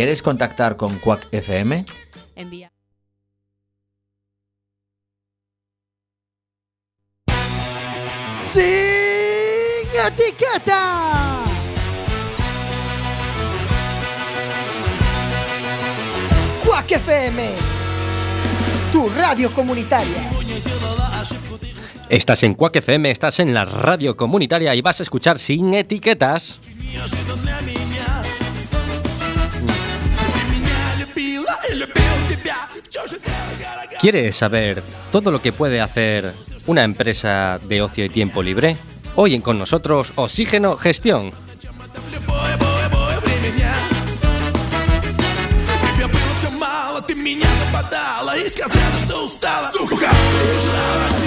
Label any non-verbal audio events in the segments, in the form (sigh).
¿Quieres contactar con Quack FM? Envía. ¡Sin etiqueta! Quack FM, tu radio comunitaria. Estás en Quack FM, estás en la radio comunitaria y vas a escuchar sin etiquetas. ¿Quieres saber todo lo que puede hacer una empresa de ocio y tiempo libre? Hoy en con nosotros Oxígeno Gestión. Тебе было все мало, ты меня западала И сказала, что устала Сука, ушла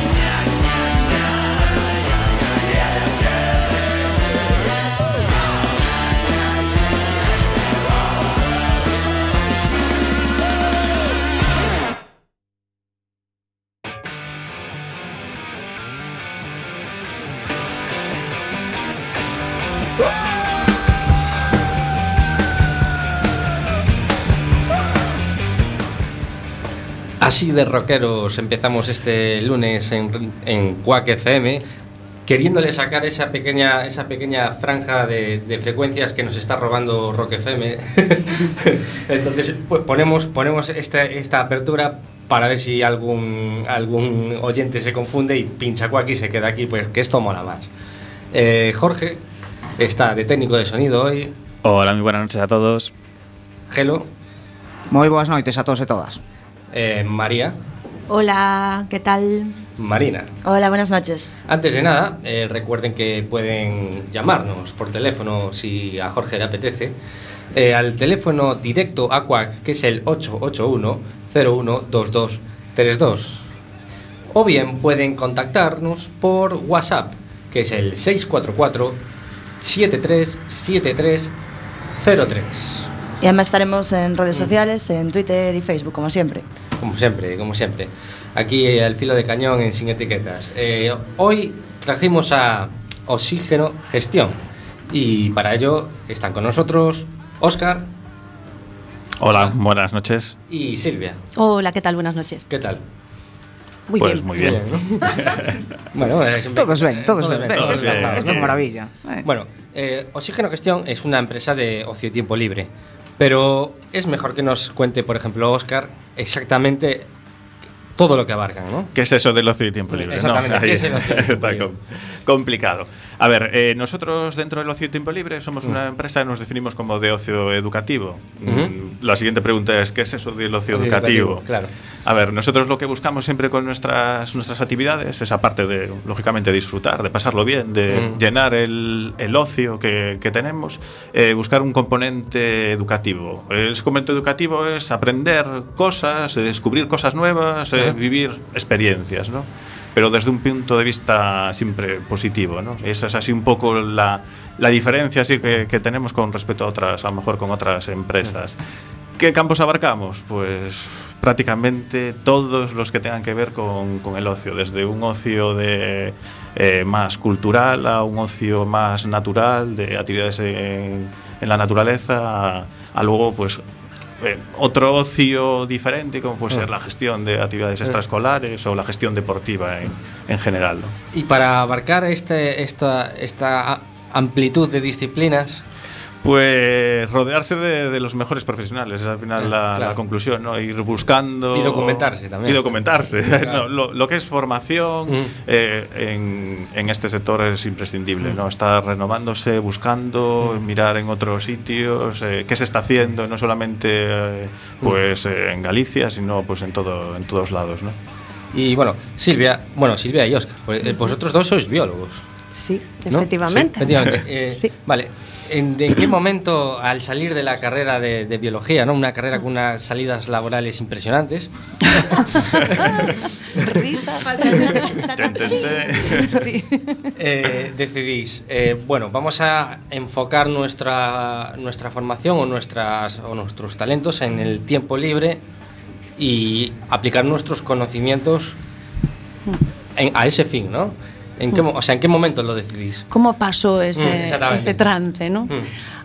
Así de rockeros empezamos este lunes en, en Quack FM, queriéndole sacar esa pequeña, esa pequeña franja de, de frecuencias que nos está robando Rock FM. (laughs) Entonces, pues ponemos, ponemos esta, esta apertura para ver si algún, algún oyente se confunde y pincha Quack y se queda aquí, pues que esto mola más. Eh, Jorge está de técnico de sonido hoy. Hola, muy buenas noches a todos. Gelo, Moi boas noites a todos e todas. Eh, María, Hola, ¿qué tal? Marina. Hola, buenas noches. Antes de nada, eh, recuerden que pueden llamarnos por teléfono si a Jorge le apetece. eh, al teléfono directo a Quack, que es el 881-012232. O bien pueden contactarnos por WhatsApp, que es el 644-737303. Y además estaremos en redes sociales, en Twitter y Facebook, como siempre. Como siempre, como siempre. Aquí eh, al filo de cañón en Sin Etiquetas. Eh, hoy trajimos a Oxígeno Gestión. Y para ello están con nosotros Óscar Hola, buenas noches. y Silvia. Hola, ¿qué tal? Buenas noches. ¿Qué tal? Muy Pues bien. muy bien. ¿no? bueno, es un- Todos ben, todos isto ben. isto é maravilla. Eh. Bueno, eh, Oxígeno Gestión es una empresa de ocio y tiempo libre. Pero es mejor que nos cuente, por ejemplo, Óscar, exactamente todo lo que abarcan, ¿no? ¿Qué es eso del ocio y tiempo libre? Exactamente, ¿qué ahí es el ocio y (laughs) tiempo está libre? complicado. A ver, eh, nosotros dentro del ocio y tiempo libre somos una empresa, nos definimos como de ocio educativo. Ujú. Mm, La siguiente pregunta es, ¿qué es eso del ocio, Ocio educativo? educativo, claro. A ver, nosotros lo que buscamos siempre con nuestras, nuestras actividades es, aparte de, lógicamente, disfrutar, de pasarlo bien, de Mm. llenar el, el ocio que, que tenemos, eh, buscar un componente educativo. El componente educativo es aprender cosas, eh, descubrir cosas nuevas, eh, Ajá. vivir experiencias, ¿no? Pero desde un punto de vista siempre positivo, ¿no? Esa es así un poco la, la diferencia así que, que tenemos con respecto a otras, a lo mejor con otras empresas. ¿Qué campos abarcamos? Pues prácticamente todos los que tengan que ver con, con el ocio, desde un ocio eh, más cultural a un ocio más natural, de actividades en, en la naturaleza, a, a luego pues eh, otro ocio diferente como puede ser la gestión de actividades extraescolares o la gestión deportiva en, en general. ¿no? Y para abarcar este, esta, esta amplitud de disciplinas, Pues rodearse de, de los mejores profesionales, es al final la, Claro. la conclusión, ¿no? Ir buscando... Y documentarse también. Y documentarse. Claro. (laughs) No, lo, lo que es formación Mm. eh, en, en este sector es imprescindible, ¿no? Estar renovándose, buscando, Mm. mirar en otros sitios, eh, qué se está haciendo, no solamente eh, Mm. pues eh, en Galicia, sino pues en, todo, en todos lados, ¿no? y bueno, Silvia, bueno, Silvia y Óscar, pues, eh, vosotros dos sois biólogos. Sí, ¿no? efectivamente. Sí, efectivamente. (laughs) Eh, Sí. Vale, ¿En, de qué momento al salir de la carrera de, de biología, ¿no? una carrera con unas salidas laborales impresionantes, (laughs) Risas. Sí. eh, decidís, eh, bueno, vamos a enfocar nuestra, nuestra formación o, nuestras, o nuestros talentos en el tiempo libre y aplicar nuestros conocimientos en- a ese fin, ¿no? ¿En qué, o sea, ¿en qué momento lo decidís? ¿Cómo pasó Mm, ese, exactamente. ese trance, no? Mm.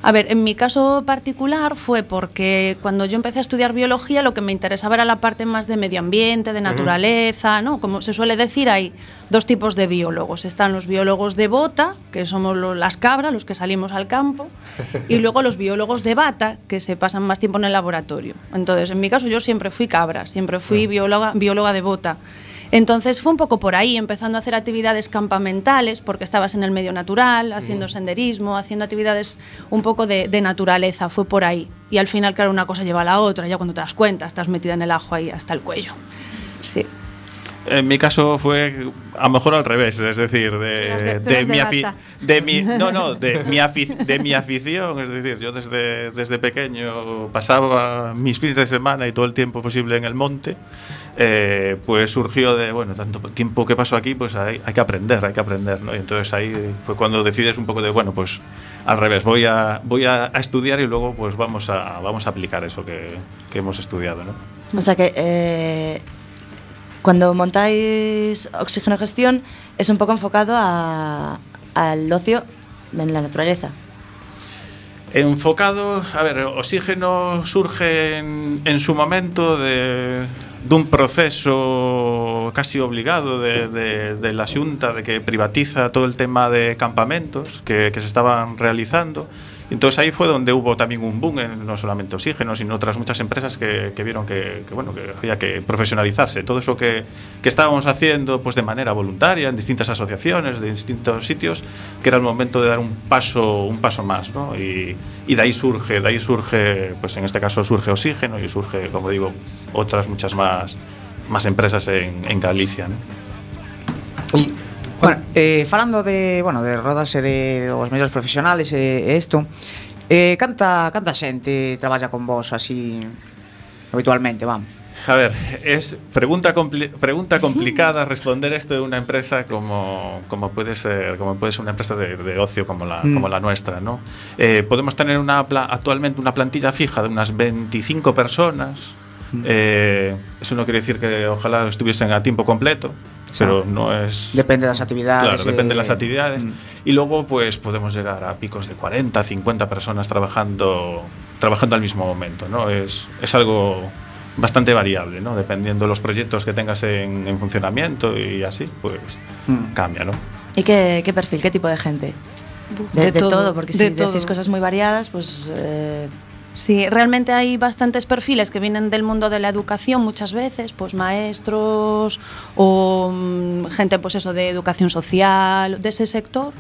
A ver, en mi caso particular fue porque cuando yo empecé a estudiar biología lo que me interesaba era la parte más de medio ambiente, de naturaleza, ¿no? Como se suele decir, hay dos tipos de biólogos. Están los biólogos de bota, que somos lo- las cabras, los que salimos al campo, y (laughs) luego los biólogos de bata, que se pasan más tiempo en el laboratorio. Entonces, en mi caso yo siempre fui cabra, siempre fui bióloga, bióloga de bota. Entonces fue un poco por ahí, empezando a hacer actividades campamentales, porque estabas en el medio natural, haciendo senderismo, haciendo actividades un poco de, de naturaleza, fue por ahí. Y al final, claro, una cosa lleva a la otra, ya cuando te das cuenta, estás metida en el ajo ahí hasta el cuello. Sí. En mi caso fue a lo mejor al revés, es decir, de, mi de mi no no de mi afi- de mi afición, es decir, yo desde desde pequeño pasaba mis fines de semana y todo el tiempo posible en el monte. Eh, pues surgió de bueno tanto tiempo que paso aquí pues hay, hay que aprender hay que aprender ¿no? y entonces ahí fue cuando decides un poco de bueno pues al revés voy a voy a, estudiar y luego pues vamos a vamos a aplicar eso que, hemos estudiado ¿no? O sea que eh, cuando montáis oxígeno gestión es un poco enfocado al ocio en la naturaleza. Enfocado, a ver, Oxígeno surge en, en su momento de, dun proceso casi obligado de, de, de la xunta de que privatiza todo el tema de campamentos que, que se estaban realizando. Entonces ahí fue donde hubo también un boom, en no solamente Oxígeno, sino otras muchas empresas que, que vieron que, que, bueno, que había que profesionalizarse. Todo eso que, que estábamos haciendo pues, de manera voluntaria en distintas asociaciones, de distintos sitios, que era el momento de dar un paso, un paso más. ¿no? Y, y de ahí surge, de ahí surge, pues en este caso surge Oxígeno y surge, como digo, otras muchas más, más empresas en, en Galicia. ¿no? Bueno, eh, falando de, bueno, de rodarse de os mellores profesionales e eh, isto, eh, canta, canta xente traballa con vos así habitualmente, vamos? A ver, es pregunta, compli- pregunta complicada responder esto de una empresa como, como puede ser como puede ser una empresa de, de ocio como la, Mm. como la nuestra, ¿no? Eh, podemos tener una actualmente una plantilla fija de unas 25 personas. Eh, eso no quiere decir que ojalá estuviesen a tiempo completo, pero no es Depende das actividades. Claro, depende de las actividades. mm. Y luego, pues podemos llegar a picos de 40, 50 personas trabajando, trabajando al mismo momento, ¿no? Es, es algo bastante variable, ¿no? Dependiendo de los proyectos que tengas en, en funcionamiento y así, pues Mm. cambia, ¿no? ¿Y qué, qué perfil, qué tipo de gente? De, De de todo, todo, porque si de decís todo. cosas muy variadas, pues eh, Sí, realmente hay bastantes perfiles que vienen del mundo de la educación muchas veces, pues maestros o mm, gente pues eso de educación social, de ese sector.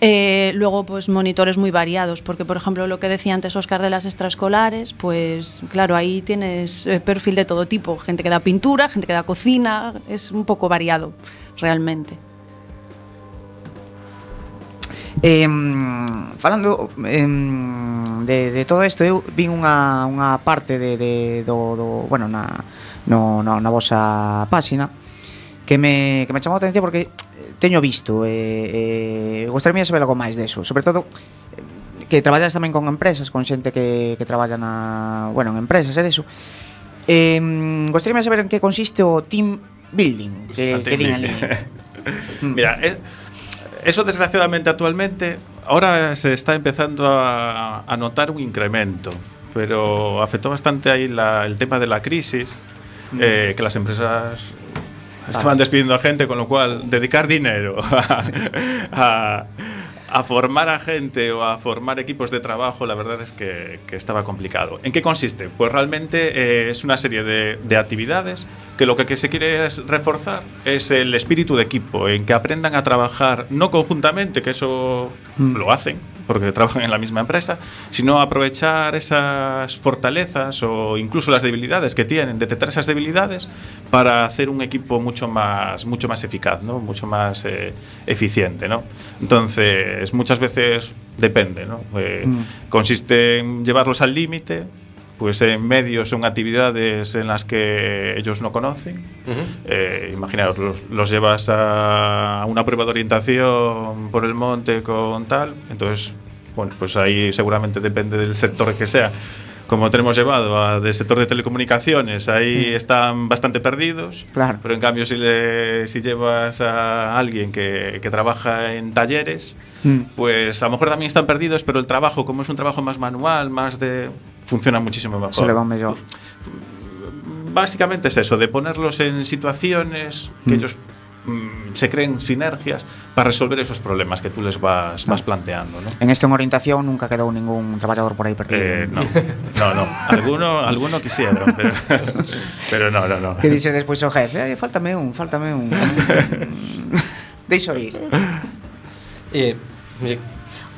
Eh, luego, pues monitores muy variados, porque por ejemplo lo que decía antes Oscar de las extraescolares, pues claro, ahí tienes eh, perfil de todo tipo, gente que da pintura, gente que da cocina, es un poco variado realmente. Eh, falando eh, de, de todo isto, eu vi unha, unha parte de, de, do, do, bueno, na, no, no, na vosa páxina que me, que me chamou a atención porque teño visto e eh, eh, gostaría saber algo máis deso, sobre todo que traballas tamén con empresas, con xente que, que traballa na, bueno, en empresas e deso. Eh, gostaría saber en que consiste o team building que, que din ali. Mm. Mira, é, eh, eso desgraciadamente actualmente ahora se está empezando a, a notar un incremento, pero afectó bastante ahí la- el tema de la crisis, eh, que las empresas estaban despidiendo a gente, con lo cual dedicar dinero (laughs) a, a- a formar a gente o a formar equipos de trabajo, la verdad es que, que estaba complicado. ¿En qué consiste? Pues realmente eh, es una serie de, de actividades que lo que, que se quiere es reforzar es el espíritu de equipo, en que aprendan a trabajar no conjuntamente, que eso lo hacen, porque trabajan en la misma empresa, sino aprovechar esas fortalezas o incluso las debilidades que tienen, detectar esas debilidades para hacer un equipo mucho más, mucho más eficaz, ¿no? mucho más eh, eficiente. ¿no? Entonces, muchas veces depende. ¿no? Eh, Consiste en llevarlos al límite, pues en medios son actividades en las que ellos no conocen. Uh -huh. eh, imaginaros, los, los, llevas a una prueba de orientación por el monte con tal. Entonces, bueno, pues ahí seguramente depende del sector que sea como tenemos llevado a, del sector de telecomunicaciones, ahí están bastante perdidos. Claro. Pero en cambio, si, le, si llevas a alguien que, que trabaja en talleres, Mm. pues a lo mejor también están perdidos, pero el trabajo, como es un trabajo más manual, más de. funciona muchísimo mejor. Se le va mellor. Básicamente es eso, de ponerlos en situaciones que Mm. ellos mm, se creen sinergias para resolver esos problemas que tú les vas, vas planteando. ¿no? En esta orientación nunca quedou ningún traballador por aí perdido. Eh, no, no, no. Alguno, alguno quisieron, pero, pero no, no, no. Que dice despois o jefe, (laughs) eh, faltame un, faltame un. Deixo ir. Eh,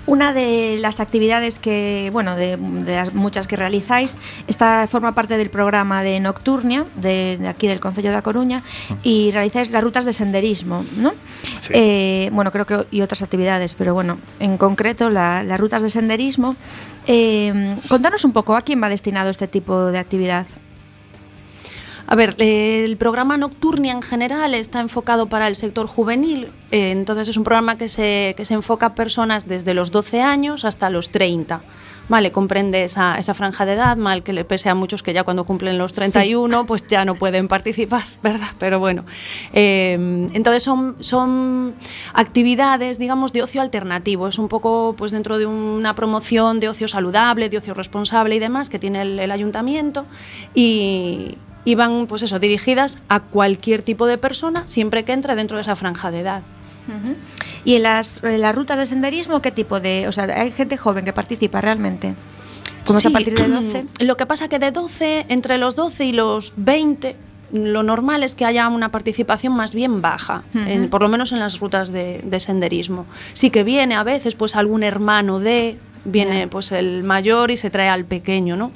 Una de las actividades que, bueno, de, de las muchas que realizáis, esta forma parte del programa de Nocturnia, de, de aquí del Concello da Coruña, y realizáis las rutas de senderismo, ¿no? Sí. Eh, bueno, creo que y otras actividades, pero bueno, en concreto la- las rutas de senderismo. Eh, contanos un poco a quién va destinado este tipo de actividad. A ver, el programa Nocturnia en general está enfocado para el sector juvenil, eh, entonces es un programa que se, que se enfoca a personas desde los 12 años hasta los 30. Vale, comprende esa, esa franja de edad, mal que le pese a muchos que ya cuando cumplen los 31 pues ya no pueden participar, (laughs) ¿verdad? Pero bueno, eh, entonces son, son actividades, digamos, de ocio alternativo, es un poco pues dentro de una promoción de ocio saludable, de ocio responsable y demás que tiene el, el ayuntamiento y, y van pues eso, dirigidas a cualquier tipo de persona siempre que entre dentro de esa franja de edad. Y en las, en las rutas de senderismo, ¿qué tipo de...? O sea, hay gente joven que participa realmente. Como es a partir de 12. (clears throat) Lo que pasa que de 12, entre los 12 y los 20, lo normal es que haya una participación más bien baja, en- por lo menos en las rutas de, de senderismo. Sí que viene a veces pues algún hermano de, viene pues el mayor y se trae al pequeño, ¿no?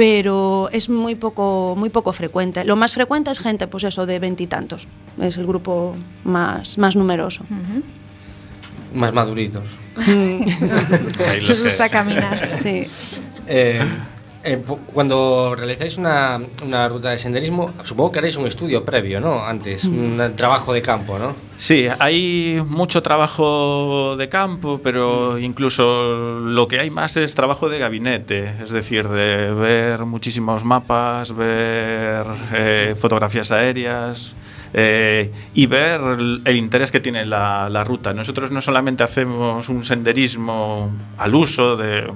pero es muy poco, muy poco frecuente. Lo más frecuente es gente, pues eso, de veintitantos. Es el grupo más, más numeroso. Uh -huh. Más maduritos. (laughs) Mm. Los está caminar. Sí. Eh, eh, cuando realizáis una, una ruta de senderismo, supongo que haréis un estudio previo, ¿no? Antes, un trabajo de campo, ¿no? Sí, hay mucho trabajo de campo, pero incluso lo que hay más es trabajo de gabinete, es decir, de ver muchísimos mapas, ver eh, fotografías aéreas eh, y ver el, el interés que tiene la, la ruta. Nosotros no solamente hacemos un senderismo al uso de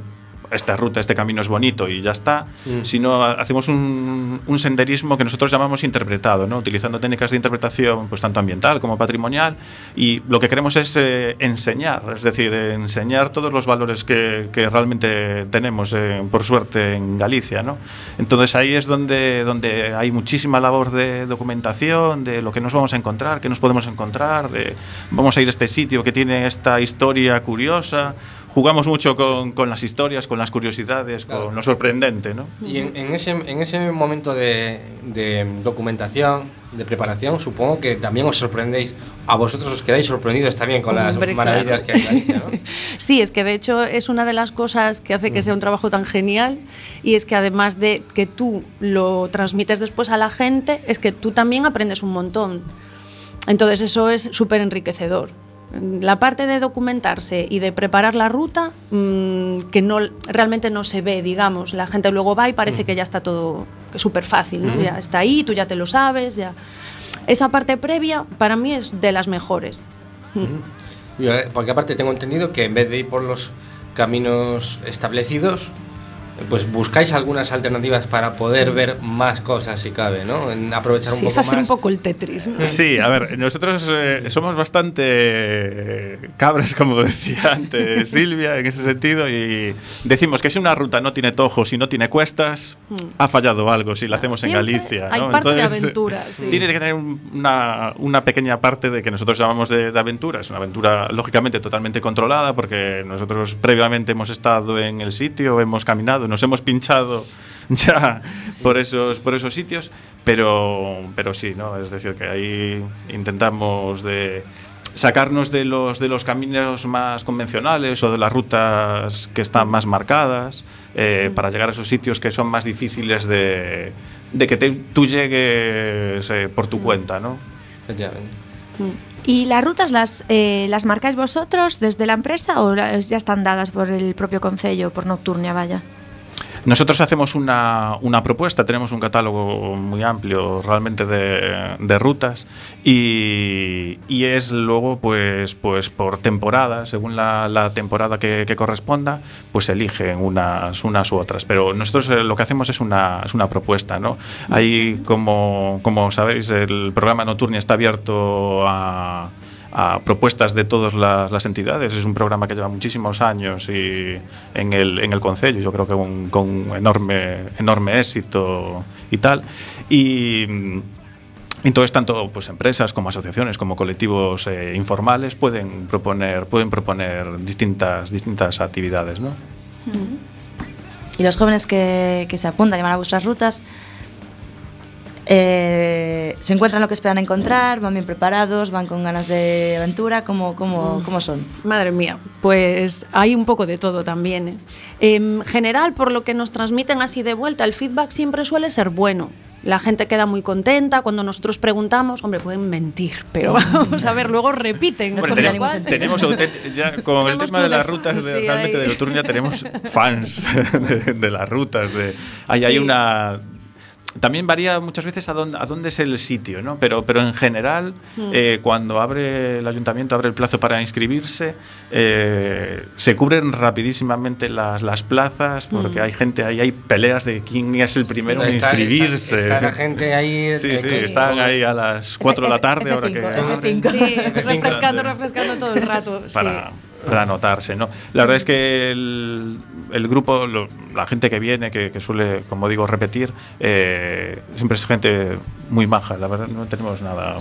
esta ruta, este camino es bonito y ya está, Mm. sino hacemos un, un senderismo que nosotros llamamos interpretado, ¿no? utilizando técnicas de interpretación pues tanto ambiental como patrimonial y lo que queremos es eh, enseñar, es decir, enseñar todos los valores que, que realmente tenemos, eh, por suerte, en Galicia. ¿no? Entonces ahí es donde, donde hay muchísima labor de documentación, de lo que nos vamos a encontrar, qué nos podemos encontrar, de vamos a ir a este sitio que tiene esta historia curiosa. Jugamos mucho con, con las historias, con las curiosidades, Claro. con lo sorprendente, ¿no? Y en, en ese, en ese momento de, de documentación, de preparación, supongo que también os sorprendéis, a vosotros os quedáis sorprendidos también con las Hombre, maravillas claro. que hay Galicia, ¿no? (laughs) Sí, es que de hecho es una de las cosas que hace que sea un trabajo tan genial y es que además de que tú lo transmites después a la gente, es que tú también aprendes un montón. Entonces eso es súper enriquecedor. La parte de documentarse y de preparar la ruta, mm, que no, realmente no se ve, digamos. La gente luego va y parece que ya está todo súper fácil, ¿no? Ya está ahí, tú ya te lo sabes, ya. Esa parte previa para mí es de las mejores. Yo, eh, Porque aparte tengo entendido que en vez de ir por los caminos establecidos, pues buscáis algunas alternativas para poder ver más cosas si cabe, ¿no? En aprovechar un Sí, es poco así un más. poco el Tetris. ¿no? Sí, a ver, nosotros eh, somos bastante eh, cabres, como decía (laughs) antes Silvia, en ese sentido, y decimos que si una ruta no tiene tojos y no tiene cuestas, ha fallado algo si la hacemos en Galicia. hay ¿no? parte de Entonces, aventura, sí. Tiene que tener un- una, una pequeña parte de que nosotros llamamos de, de aventura. Es una aventura, lógicamente, totalmente controlada, porque nosotros previamente hemos estado en el sitio, hemos caminado, nos hemos pinchado (laughs) ya por esos por esos sitios pero pero sí no es decir que ahí intentamos de sacarnos de los de los caminos más convencionales o de las rutas que están más marcadas eh, para llegar a esos sitios que son más difíciles de, de que te- tú llegues eh, por tu cuenta no Efectivamente. ¿Y las rutas las, eh, las marcáis vosotros desde la empresa o ya están dadas por el propio Concello, por Nocturnia, vaya? Nosotros hacemos una, una propuesta, tenemos un catálogo muy amplio realmente de, de rutas y, y es luego pues, pues por temporada, según la, temporada que, corresponda, pues eligen unas, unas u otras. Pero nosotros eh, lo que hacemos es una, es una propuesta. ¿no? Ahí, como, como sabéis, el programa Nocturnia está abierto a a propuestas de todas las, las, entidades. Es un programa que lleva muchísimos años y en el, en el Concello, yo creo que un, con enorme, enorme éxito y tal. Y, entonces, tanto pues, empresas como asociaciones, como colectivos eh, informales pueden proponer, pueden proponer distintas, distintas actividades. ¿no? Y los jóvenes que, que se apuntan y van a vuestras rutas, eh, se encuentran lo que esperan encontrar, van bien preparados, van con ganas de aventura, ¿cómo, cómo, cómo son? Madre mía, pues hay un poco de todo también. ¿eh? En general, por lo que nos transmiten así de vuelta, el feedback siempre suele ser bueno. La gente queda muy contenta cuando nosotros preguntamos, hombre, pueden mentir, pero vamos a ver, luego repiten. Hombre, tenemos, tenemos ya, con el tema de las rutas, de, sí, realmente hay... de Loturnia, tenemos fans (laughs) de, de, las rutas. De, hay, sí. hay una también varía muchas veces a dónde, a dónde es el sitio, ¿no? Pero, pero en general, mm. eh, cuando abre el ayuntamiento, abre el plazo para inscribirse, eh, se cubren rapidísimamente las, las plazas, porque mm. hay gente ahí, hay peleas de quién es el primero sí, en está, inscribirse. Está, está, la gente ahí. (laughs) Sí, sí, que, están ahí a las 4 de la tarde, F5, ahora que. F5. (laughs) Sí, refrescando, refrescando todo el rato. Para, sí para anotarse. ¿no? La verdad es que el, grupo, lo, la gente que viene, que, que, suele, como digo, repetir, eh, siempre es gente muy maja, la verdad no tenemos nada.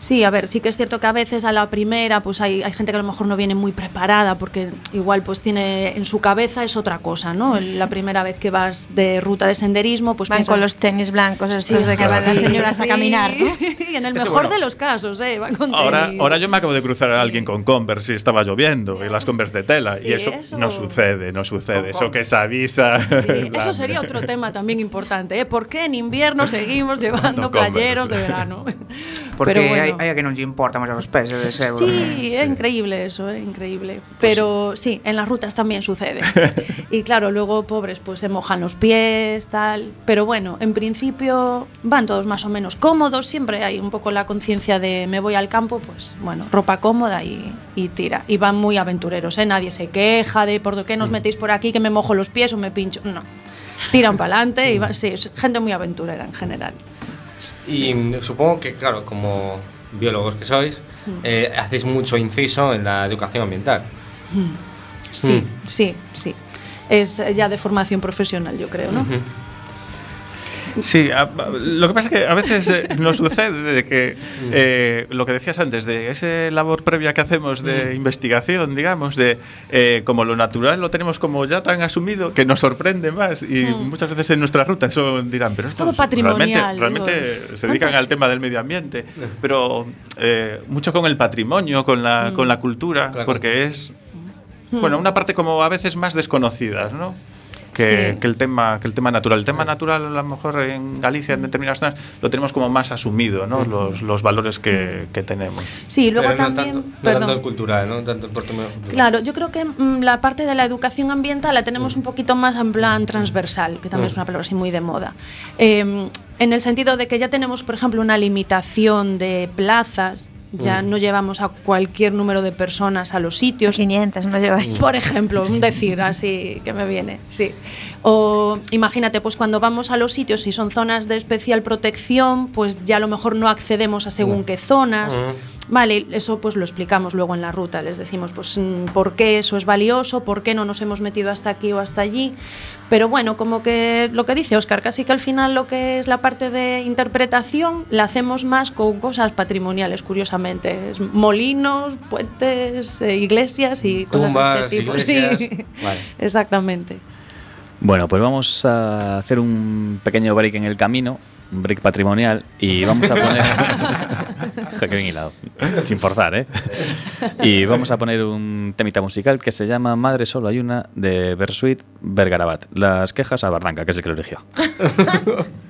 Sí, a ver, sí que es cierto que a veces a la primera pues hay, hay, gente que a lo mejor no viene muy preparada porque igual pues tiene en su cabeza es otra cosa, ¿no? La primera vez que vas de ruta de senderismo pues van piensas, con los tenis blancos sí, de que van sí, las señoras sí. a caminar, ¿no? (laughs) y en el es mejor bueno, de los casos, ¿eh? Van con ahora, tenis. ahora yo me acabo de cruzar a alguien con Converse y estaba lloviendo y las Converse de tela y eso, eso, no sucede, no sucede, eso que se avisa. (laughs) eso sería otro tema también importante, ¿eh? ¿Por qué en invierno seguimos llevando no playeros de verano? Porque Pero bueno, hay, hay a que non lle importa máis os pés de ese Sí, sí, é increíble eso, é increíble. Pero pues sí. sí, en las rutas también sucede. (laughs) y claro, luego pobres pues se mojan los pies, tal. Pero bueno, en principio van todos más o menos cómodos, siempre hay un poco la conciencia de me voy al campo, pues bueno, ropa cómoda y, y tira. Y van muy aventureros, ¿eh? Nadie se queja de por qué nos metéis por aquí que me mojo los pies o me pincho. No. Tiran (laughs) para adelante y va, sí, gente muy aventurera en general. Y supongo que, claro, como biólogos que sois, eh, hacéis mucho inciso en la educación ambiental. Sí, mm. sí, sí. Es ya de formación profesional, yo creo, ¿no? Uh -huh. Sí, a, lo que pasa es que a veces eh, nos sucede de que eh, lo que decías antes, de esa labor previa que hacemos de investigación, digamos, de eh, como lo natural lo tenemos como ya tan asumido que nos sorprende más y mm. muchas veces en nuestras rutas eso dirán, pero esto Todo realmente, realmente se dedican al tema del medio ambiente, pero eh, mucho con el patrimonio, con la, mm. con la cultura, claro. porque es mm. bueno, una parte como a veces más desconocida, ¿no? Que, sí. que, el tema, que el tema natural. El tema natural, a lo mejor en Galicia, en determinadas zonas, lo tenemos como más asumido, ¿no? Los, los valores que, que, tenemos. Sí, luego Pero también. No tanto, no tanto el cultural, ¿no? Tanto el cultural. Claro, yo creo que mmm, la parte de la educación ambiental la tenemos un poquito más en plan transversal, que también es una palabra así muy de moda. Eh, en el sentido de que ya tenemos, por ejemplo, una limitación de plazas ya no llevamos a cualquier número de personas a los sitios. 500 no lleváis. Por ejemplo, un decir así que me viene, sí. O imagínate, pues cuando vamos a los sitios, si son zonas de especial protección, pues ya a lo mejor no accedemos a según qué zonas. Vale, eso pues lo explicamos luego en la ruta, les decimos pues por qué eso es valioso, por qué no nos hemos metido hasta aquí o hasta allí. Pero bueno, como que lo que dice Oscar, casi que al final lo que es la parte de interpretación la hacemos más con cosas patrimoniales, curiosamente. Es molinos, puentes, eh, iglesias y Tumbas, cosas de este tipo. (laughs) Iglesias. Sí. (laughs) Vale. Exactamente. Bueno, pues vamos a hacer un pequeño break en el camino, un break patrimonial, y vamos a poner. (laughs) bien hilado, sin forzar, ¿eh? Y vamos a poner un temita musical que se llama Madre Solo hay una de Bersuit Bergarabat. Las quejas a Barranca, que es el que lo eligió. (laughs)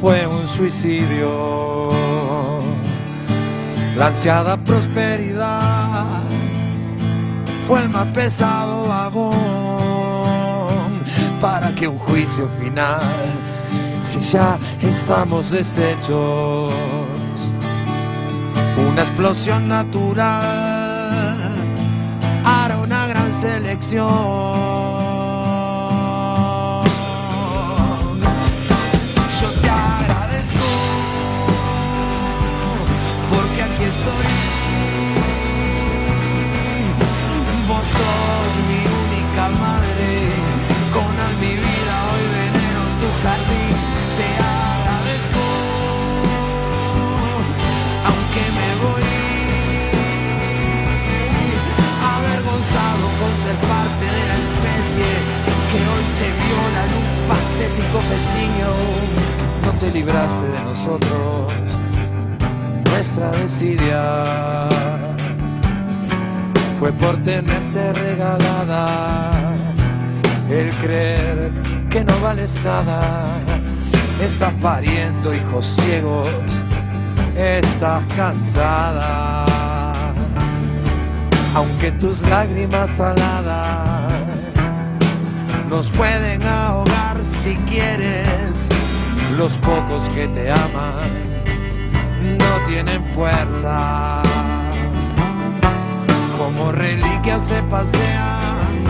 fue un suicidio. La ansiada prosperidad fue el más pesado vagón para que un juicio final, si ya estamos deshechos, una explosión natural hará una gran selección. Ser parte de la especie que hoy te viola en un patético festiño. No te libraste de nosotros, nuestra desidia fue por tenerte regalada el creer que no vales nada. Estás pariendo hijos ciegos, estás cansada. Aunque tus lágrimas saladas nos pueden ahogar si quieres, los pocos que te aman no tienen fuerza como reliquias se pasean,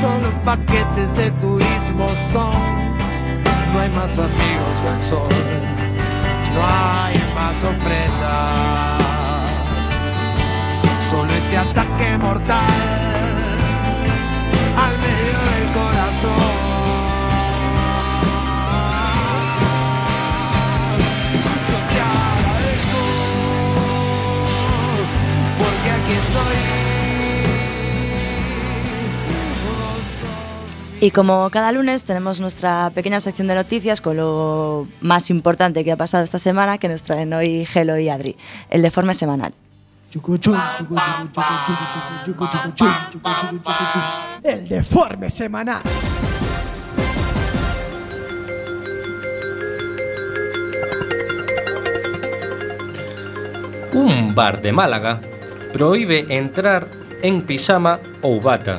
solo paquetes de turismo son. No hay más amigos del sol, no hay más ofrendas, solo este ataque mortal al medio del corazón. Yo te agradezco porque aquí estoy. Y como cada lunes tenemos nuestra pequeña sección de noticias con lo más importante que ha pasado esta semana que nos traen hoy Gelo y Adri, el deforme semanal. El deforme semanal. Un bar de Málaga proíbe entrar en pijama ou bata.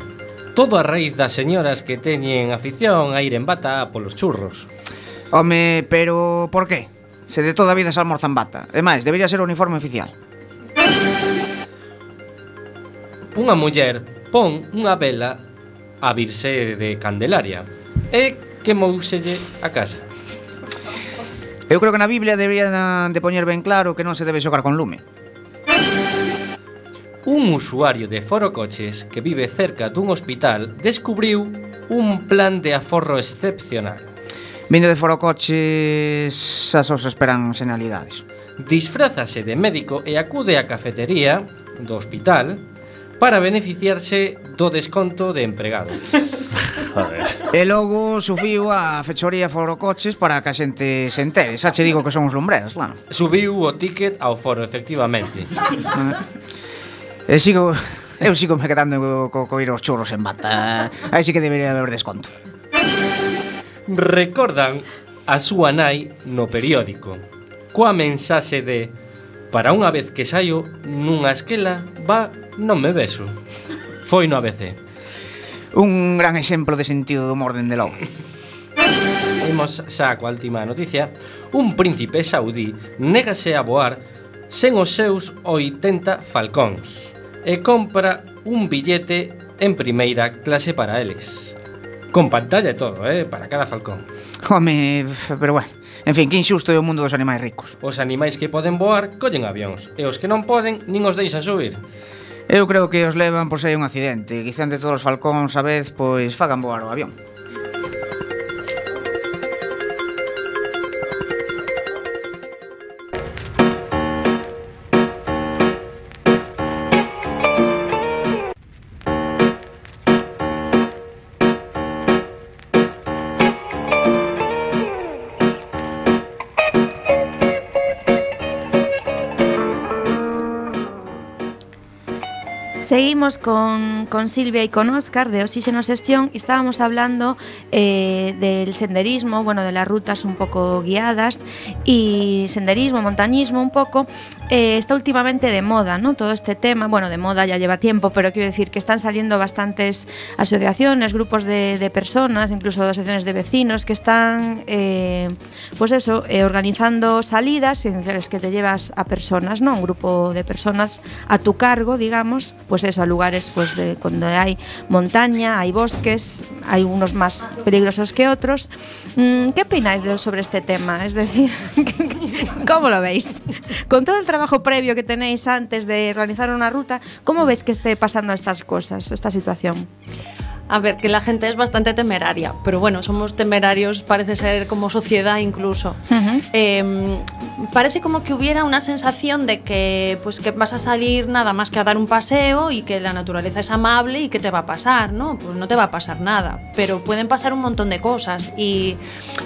Todo a raíz das señoras que teñen afición a ir en bata polos churros. Home, pero por qué? Se de toda a vida se almorzan bata. E máis, debería ser o uniforme oficial. unha muller pon unha vela a virse de Candelaria e quemouselle a casa. Eu creo que na Biblia deberían ah, de poñer ben claro que non se debe xogar con lume. Un usuario de Foro Coches que vive cerca dun hospital descubriu un plan de aforro excepcional. Vindo de Foro Coches, as os esperan senalidades. Disfrázase de médico e acude á cafetería do hospital para beneficiarse do desconto de empregados. (laughs) e logo subiu a fechoría Forocoches para que a xente se entere. Xa che digo que son os lumbreras, claro. Subiu o ticket ao foro, efectivamente. (laughs) e sigo... Eu sigo me quedando co, co ir aos churros en bata. Aí sí que debería haber desconto. Recordan a súa nai no periódico coa mensaxe de Para unha vez que saio nunha esquela, va, non me beso. Foi no ABC. Un gran exemplo de sentido do humor dende logo. Imos xa coa última noticia. Un príncipe saudí négase a voar sen os seus 80 falcóns e compra un billete en primeira clase para eles. Con pantalla e todo, eh, para cada falcón. Home, pero bueno. En fin, que injusto é o mundo dos animais ricos. Os animais que poden voar collen avións, e os que non poden nin os deixa subir. Eu creo que os levan por se hai un accidente, quizá entre todos os falcóns a vez, pois fagan voar o avión. Seguimos con, con Silvia y con Oscar de Oxígeno Sestión y estábamos hablando eh, del senderismo, bueno, de las rutas un poco guiadas y senderismo, montañismo un poco. Eh, está últimamente de moda, ¿no? Todo este tema, bueno, de moda ya lleva tiempo, pero quiero decir que están saliendo bastantes asociaciones, grupos de, de personas, incluso asociaciones de vecinos que están, eh, pues eso, eh, organizando salidas en las que te llevas a personas, ¿no? Un grupo de personas a tu cargo, digamos, pues eso, a lugares pues de cuando hay montaña, hay bosques, hay unos más peligrosos que otros. Mm, ¿Qué opináis de, sobre este tema? Es decir, ¿cómo lo veis? Con todo el trabajo previo que tenéis antes de realizar una ruta, ¿cómo veis que esté pasando estas cosas, esta situación? A ver, que la gente es bastante temeraria, pero bueno, somos temerarios, parece ser como sociedad incluso. Eh, parece como que hubiera una sensación de que, pues, que vas a salir nada más que a dar un paseo y que la naturaleza es amable y que te va a pasar, ¿no? Pues no te va a pasar nada, pero pueden pasar un montón de cosas y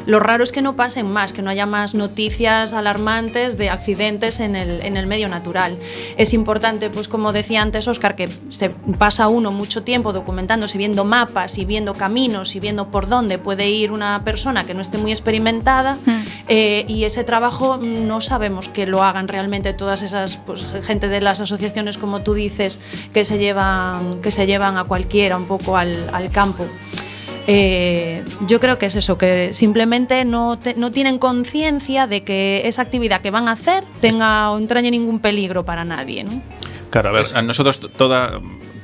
lo raro es que no pasen más, que no haya más noticias alarmantes de accidentes en el, en el medio natural. Es importante, pues como decía antes Oscar, que se pasa uno mucho tiempo documentándose, viendo mapas y viendo caminos y viendo por dónde puede ir una persona que no esté muy experimentada eh, y ese trabajo no sabemos que lo hagan realmente todas esas pues, gente de las asociaciones como tú dices que se llevan que se llevan a cualquiera un poco al, al campo eh, yo creo que es eso, que simplemente no, te- no tienen conciencia de que esa actividad que van a hacer tenga o entrañe ningún peligro para nadie. ¿no? Claro, a ver, a nosotros toda,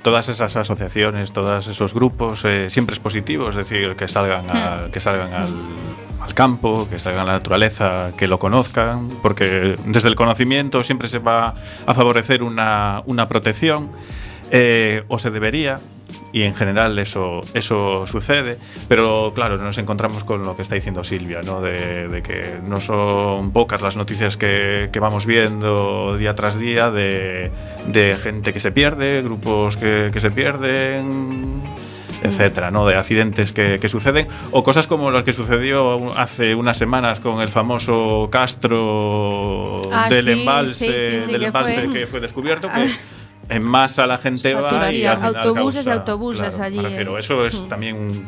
todas esas asociaciones, todos esos grupos, eh, siempre es positivo, es decir, que salgan, al, que salgan al, al campo, que salgan a la naturaleza, que lo conozcan, porque desde el conocimiento siempre se va a favorecer una, una protección, eh, o se debería, y en general eso, eso sucede, pero claro, nos encontramos con lo que está diciendo Silvia, ¿no? de, de que no son pocas las noticias que, que vamos viendo día tras día de, de gente que se pierde, grupos que, que se pierden, etcétera, ¿no? De accidentes que, que suceden o cosas como las que sucedió hace unas semanas con el famoso Castro Ah, del sí, embalse, sí, sí, del que embalse fue- que fue descubierto que en masa la gente va y final autobuses y autobuses claro, allí, me refiero, eso es Mm. también un,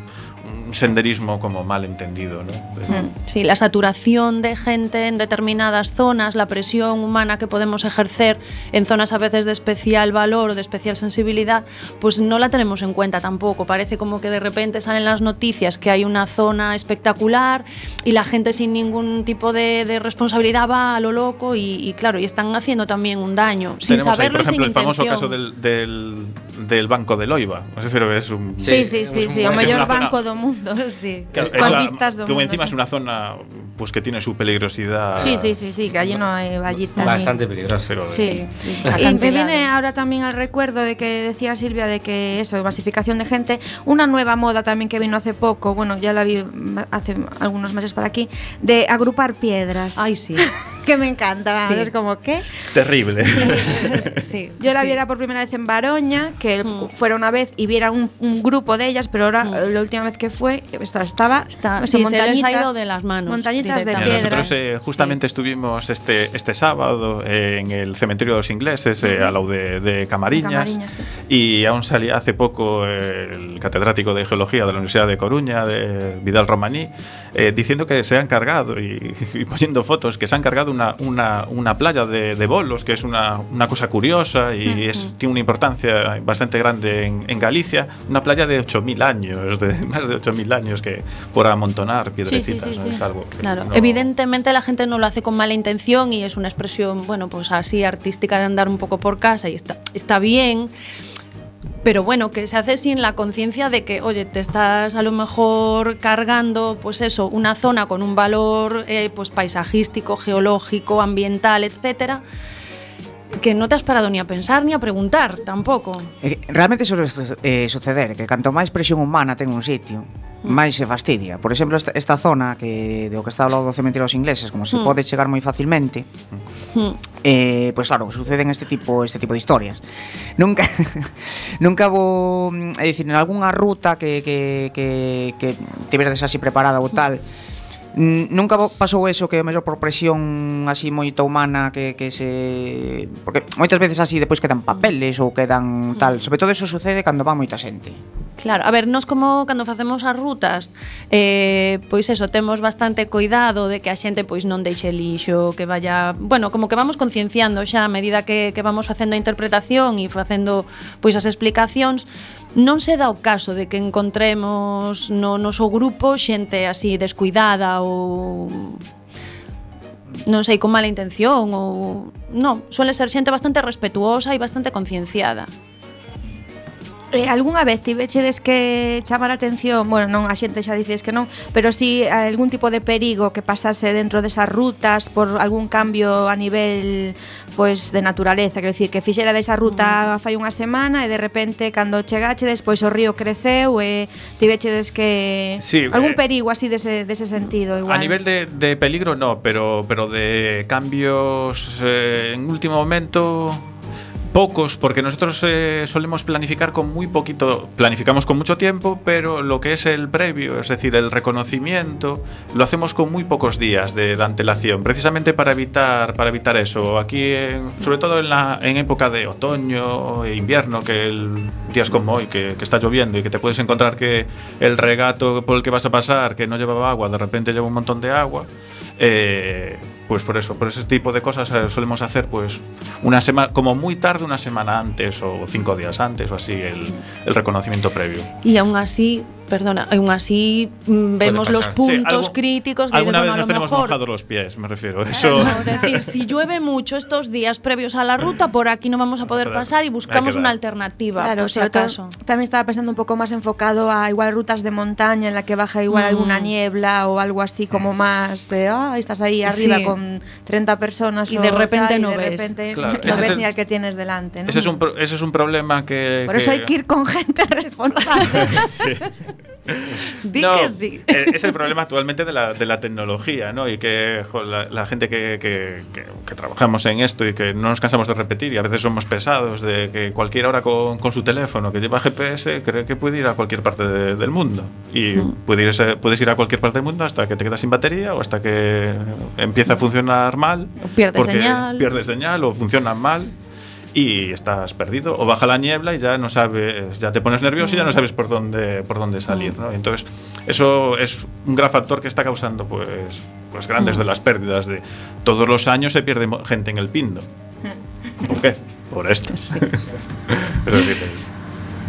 un senderismo como mal entendido, ¿no? De- Sí, la saturación de gente en determinadas zonas, la presión humana que podemos ejercer en zonas a veces de especial valor o de especial sensibilidad, pues no la tenemos en cuenta tampoco. Parece como que de repente salen las noticias que hay una zona espectacular y la gente sin ningún tipo de, de responsabilidad va a lo loco y, y claro, y están haciendo también un daño sin Tenemos ahí, saberlo por y sin ejemplo, el famoso intención. caso del, del, del Banco de Loiva. Me refiero, es un... Sí, sí, sí, sí, mellor una zona- banco do mundo, (laughs) sí. Claro, es la- vistas do que mundo. encima sí. es una zona pues que tiene su peligrosidad. Sí, sí, sí, sí, que allí no hay vallita. ni- Bastante peligroso. Pero Sí. Sí, Y me viene ahora también al recuerdo de que decía Silvia de que eso, de masificación de gente, una nueva moda también que vino hace poco, bueno, ya la vi hace algunos meses para aquí, de agrupar piedras. Ay, sí. (laughs) que me encanta, Sí. es como, ¿qué? Terrible. (laughs) Sí, Yo la sí. viera por primera vez en Baroña, que fuera una vez y viera un, un grupo de ellas, pero ahora eh, la última vez que fue estaba, estaba Está- eso, sí, se les ha montañitas- ido de las manos Montañitas de piedras. nosotros eh, justamente estuvimos este, este sábado eh, en el cementerio de los ingleses, eh, al lado de, de Camariñas, Camariñas, sí. y aún salía hace poco eh, el catedrático de Geología de la Universidad de Coruña, de Vidal Romaní, eh, diciendo que se han cargado y, (laughs) y poniendo fotos, que se han cargado una, una, una playa de, de bolos, que es una, una cosa curiosa y es, tiene una importancia bastante grande en, en Galicia, una playa de 8.000 años, de (laughs) más de 8.000 años, que por amontonar piedrecitas, sí, ¿no? sí. algo que Claro, no- evidentemente la gente no lo hace con mala intención y es una expresión, bueno, pues así artística de andar un poco por casa y está, está bien. Pero bueno, que se hace sin la conciencia de que, oye, te estás a lo mejor cargando, pues eso, una zona con un valor eh, pues paisajístico, geológico, ambiental, etcétera, que no te has parado ni a pensar ni a preguntar tampoco. Eh, Realmente suele su- eh, suceder que canto máis presión humana ten un sitio, máis se fastidia. Por exemplo, esta, esta zona que do que está ao lado do cementerio dos ingleses, como se mm. pode chegar moi facilmente, mm. eh, pois pues claro, suceden este tipo este tipo de historias. Nunca (laughs) nunca vou, é dicir, en algunha ruta que que que que tiverdes así preparada ou tal, mm nunca pasou eso que a mellor por presión así moita humana que, que se porque moitas veces así depois quedan papeles ou quedan tal, mm. sobre todo eso sucede cando va moita xente. Claro, a ver, nós como cando facemos as rutas, eh, pois eso, temos bastante cuidado de que a xente pois non deixe lixo, que vaya, bueno, como que vamos concienciando xa a medida que, que vamos facendo a interpretación e facendo pois as explicacións, non se dá o caso de que encontremos no noso grupo xente así descuidada ou non sei, con mala intención ou non, suele ser xente bastante respetuosa e bastante concienciada. Eh, algunha vez tivechedes que chamar a atención, bueno, non a xente xa dices que non, pero si algún tipo de perigo que pasase dentro desas rutas por algún cambio a nivel pois de naturaleza, quero dicir que fixera desa ruta mm. fai unha semana e de repente cando chegachedes pois o río creceu e tivechedes que sí, algún eh, perigo así dese dese sentido igual. A nivel de, de peligro no, pero pero de cambios eh, en último momento pocos, porque nosotros eh, solemos planificar con muy poquito, planificamos con mucho tiempo, pero lo que es el previo, es decir, el reconocimiento, lo hacemos con muy pocos días de, de antelación, precisamente para evitar, para evitar eso. Aquí, en- sobre todo en, la, en época de otoño e invierno, que el, días como hoy, que, está lloviendo y que te puedes encontrar que el regato por el que vas a pasar, que no llevaba agua, de repente lleva un montón de agua. eh, pues por eso, por ese tipo de cosas eh, solemos hacer pues una semana, como muy tarde una semana antes o cinco días antes o así el, el reconocimiento previo. Y aún así, perdona, aún así mm, vemos los puntos Sí, algo- críticos. que Alguna vez nos tenemos mejor- mojados los pies, me refiero. Eso. No, es decir, si llueve mucho estos días previos a la ruta, por aquí no vamos a poder Claro, pasar y buscamos una alternativa, Claro, por si acaso. también estaba pensando un poco más enfocado a igual rutas de montaña en la que baja igual Mm. alguna niebla o algo así como más de, ah, estás ahí arriba Sí. con 30 personas Y de repente tal, y no de ves. repente Claro, no ese es ves el- ni al que tienes delante, ¿no? Ese es un, pro- ese es un problema que. Por eso que- hay que ir con gente responsable. (laughs) Sí. (laughs) (laughs) Di No, que sí. eh, Es el problema actualmente de la, de la tecnología, ¿no? Y que jo, la, la gente que, que- que- que trabajamos en esto y que no nos cansamos de repetir y a veces somos pesados de que cualquier hora con, con su teléfono que lleva GPS cree que puede ir a cualquier parte de- del mundo. Y puede irse- puedes ir a cualquier parte del mundo hasta que te quedas sin batería o hasta que empieza a funcionar mal. porque señal. Pierdes señal o funciona mal. Y estás perdido, o baja la niebla y ya no sabes, ya te pones nervioso y ya no sabes por dónde, por dónde salir, ¿no? Entonces, eso es un gran factor que está causando, pues, pues grandes de las pérdidas. De todos los años se pierde gente en el Pindo. (laughs) ¿Por qué? Por esto. (laughs) Pero dices,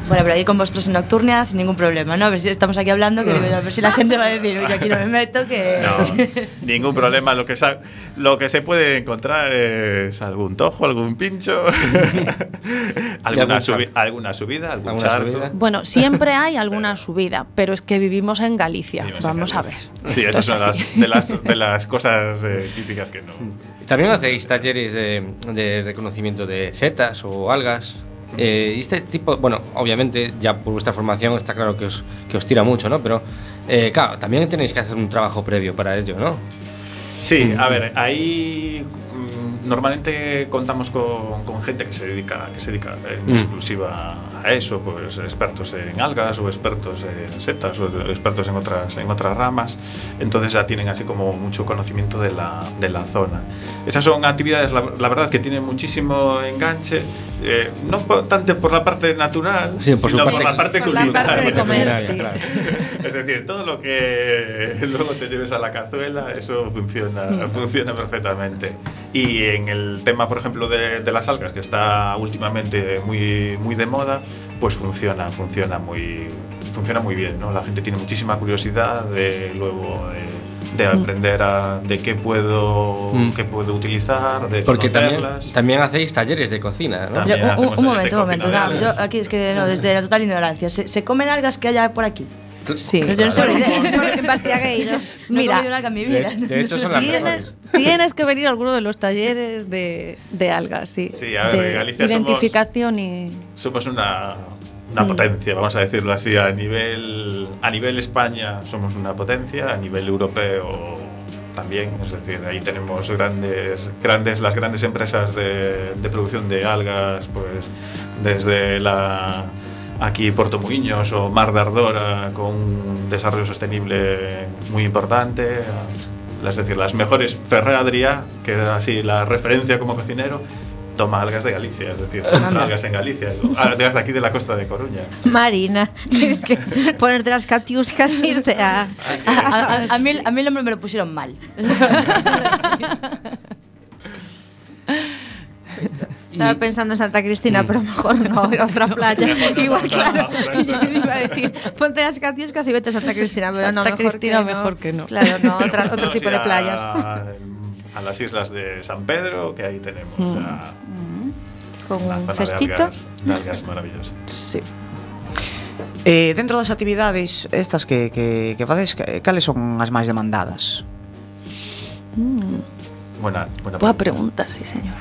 Bueno, pero ahí con vosotros en Nocturnia sin ningún problema, ¿no? A ver si estamos aquí hablando, que digo, a ver si la gente va a decir, oye, aquí no me meto, que... no, ningún problema. Lo que, lo que se puede encontrar es algún tojo, algún pincho, (laughs) alguna, algún subi- charco. alguna subida, algún ¿Alguna charco. subida? Bueno, siempre hay (laughs) alguna subida, pero es que vivimos en Galicia. Vivimos en Vamos a ver. Sí, esas son es las, de, las, de las cosas eh, típicas que no. También hacéis talleres de, de reconocimiento de setas o algas. Eh, y este tipo, bueno, obviamente ya por vuestra formación está claro que os, que os tira mucho, ¿no? Pero eh, claro, también tenéis que hacer un trabajo previo para ello, ¿no? Sí, a ver, ahí mm, normalmente contamos con, con gente que se dedica, que se dedica en Mm. exclusiva a eso, pues expertos en algas o expertos en setas o expertos en otras, en otras ramas. Entonces ya tienen así como mucho conocimiento de la, de la zona. Esas son actividades, la, la verdad, que tienen muchísimo enganche, eh, no por- tanto por la parte natural, Sí, por sino parte- por la parte Por la culinaria. parte de (laughs) comer, sí. (laughs) Es decir, todo lo que (laughs) luego te lleves a la cazuela, eso funciona, funciona perfectamente. Y en el tema, por ejemplo, de, de las algas, que está últimamente muy, muy de moda, pues funciona, funciona muy, funciona muy bien. ¿no? La gente tiene muchísima curiosidad de luego de, de aprender a, de qué puedo, Mm. qué puedo utilizar, de Porque también, también hacéis talleres de cocina, ¿no? Yo- un, un momento, un momento. nada, yo aquí es que no, desde la total ignorancia. ¿Se, se comen algas que haya por aquí? Sí. Yo no en Bastiagueiro. No he Mira, comido en mi vida. De, de hecho, son las Tienes, que venir a alguno de los talleres de, de algas, sí. Sí, a ver, de en Galicia somos- identificación y. somos una, una Mm. potencia, vamos a decirlo así, a nivel, a nivel España somos una potencia, a nivel europeo también, es decir, ahí tenemos grandes, grandes las grandes empresas de, de producción de algas, pues desde la aquí Porto Muiños o Mar de Ardora con un desarrollo sostenible muy importante. Es decir, las mejores Ferrer Adrià, que era así la referencia como cocinero, toma algas de Galicia, es decir, compra algas en Galicia, algas de aquí de la costa de Coruña. Marina, (laughs) tienes que ponerte las catiuscas e irte a... A, a- a mí, a mí el nombre me lo pusieron mal. (laughs) Estaba y... pensando en Santa Cristina, mm. pero mejor no, (laughs) en otra playa. Mejor Igual, claro, yo iba a decir, ponte las catiuscas y vete a Santa Cristina, pero Santa no, mejor Cristina que mejor no. que no. Claro, no, (laughs) otra, otro no, tipo de playas. A, (laughs) a, las islas de San Pedro, que ahí tenemos. Mm. A. Mm. Con un cestito. De algas, de algas maravillosas. Sí. Eh, dentro das actividades estas que, que, que fades, cales son as máis demandadas? Mm. Buena, buena pregunta. Boa pregunta, sí, señor.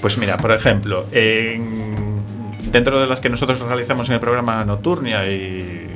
Pues mira, por ejemplo, en- dentro de las que nosotros realizamos en el programa Nocturnia y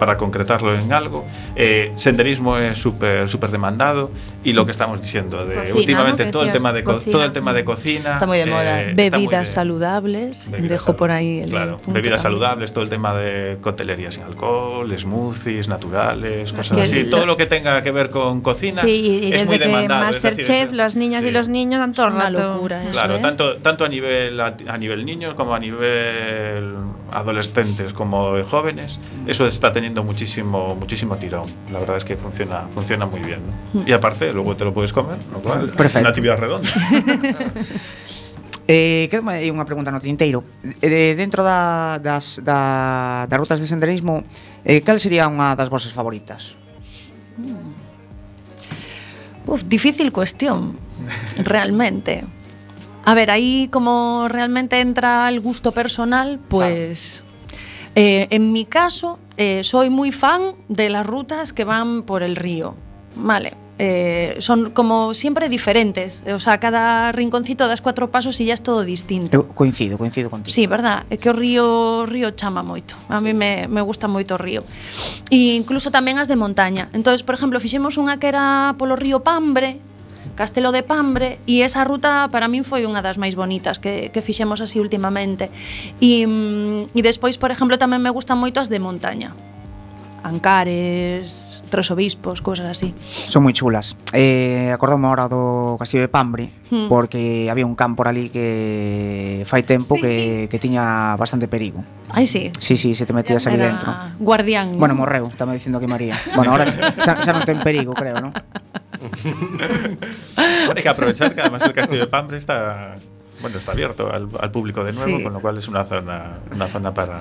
para concretarlo en algo, eh, senderismo es súper súper demandado y lo que estamos diciendo de Cocina, últimamente ¿no? todo el tema de co- cocina. todo el tema de cocina Está muy de moda. eh, está muy Bebidas de- saludables, Bebidas dejo por ahí el Claro, punto bebidas también. saludables, todo el tema de coctelería sin alcohol, smoothies naturales, cosas que así. la- Todo lo que tenga que ver con cocina Sí, y, y es muy desde que demandado. Masterchef, las niñas y sí. los niños dan todo Es una locura eso, Claro, ¿eh? tanto, tanto a nivel a, a nivel niños como a nivel adolescentes como jóvenes, eso está teniendo teniendo muchísimo, muchísimo tirón. La verdad es que funciona, funciona muy bien. ¿no? Hmm. Y aparte, luego te lo puedes comer, lo cual Perfecto. es una actividad redonda. (laughs) Eh, que hai unha pregunta no tinteiro eh, Dentro da, das, da, das rutas de senderismo eh, Cal sería unha das vosas favoritas? Hmm. Uf, difícil cuestión (laughs) Realmente A ver, aí como realmente entra el gusto personal Pues claro. eh, en mi caso eh, soy muy fan de las rutas que van por el río. Vale, eh, son como siempre diferentes. O sea, cada rinconcito das cuatro pasos e ya es todo distinto. Eu coincido, coincido contigo. Sí, verdad, é que o río río chama moito. A mí me, me gusta moito o río. E incluso tamén as de montaña. Entón, por exemplo, fixemos unha que era polo río Pambre, Castelo de Pambre e esa ruta para min foi unha das máis bonitas que, que fixemos así últimamente e, mm, e despois, por exemplo, tamén me gustan moito as de montaña Ancares, Tres Obispos, cousas así. Son moi chulas. Eh, acordoume agora do Castillo de Pambre, hmm. porque había un campo por ali que fai tempo sí. que, que tiña bastante perigo. Ai, sí. Sí, sí, se te metías ali dentro. Guardián. Bueno, morreu, estaba dicindo que María. Bueno, ahora xa, xa non ten perigo, creo, non? (laughs) (laughs) bueno, hay que aprovechar que además el castillo de Pambre está, bueno, está abierto al, al público de nuevo, sí. con lo cual es una zona, una zona para,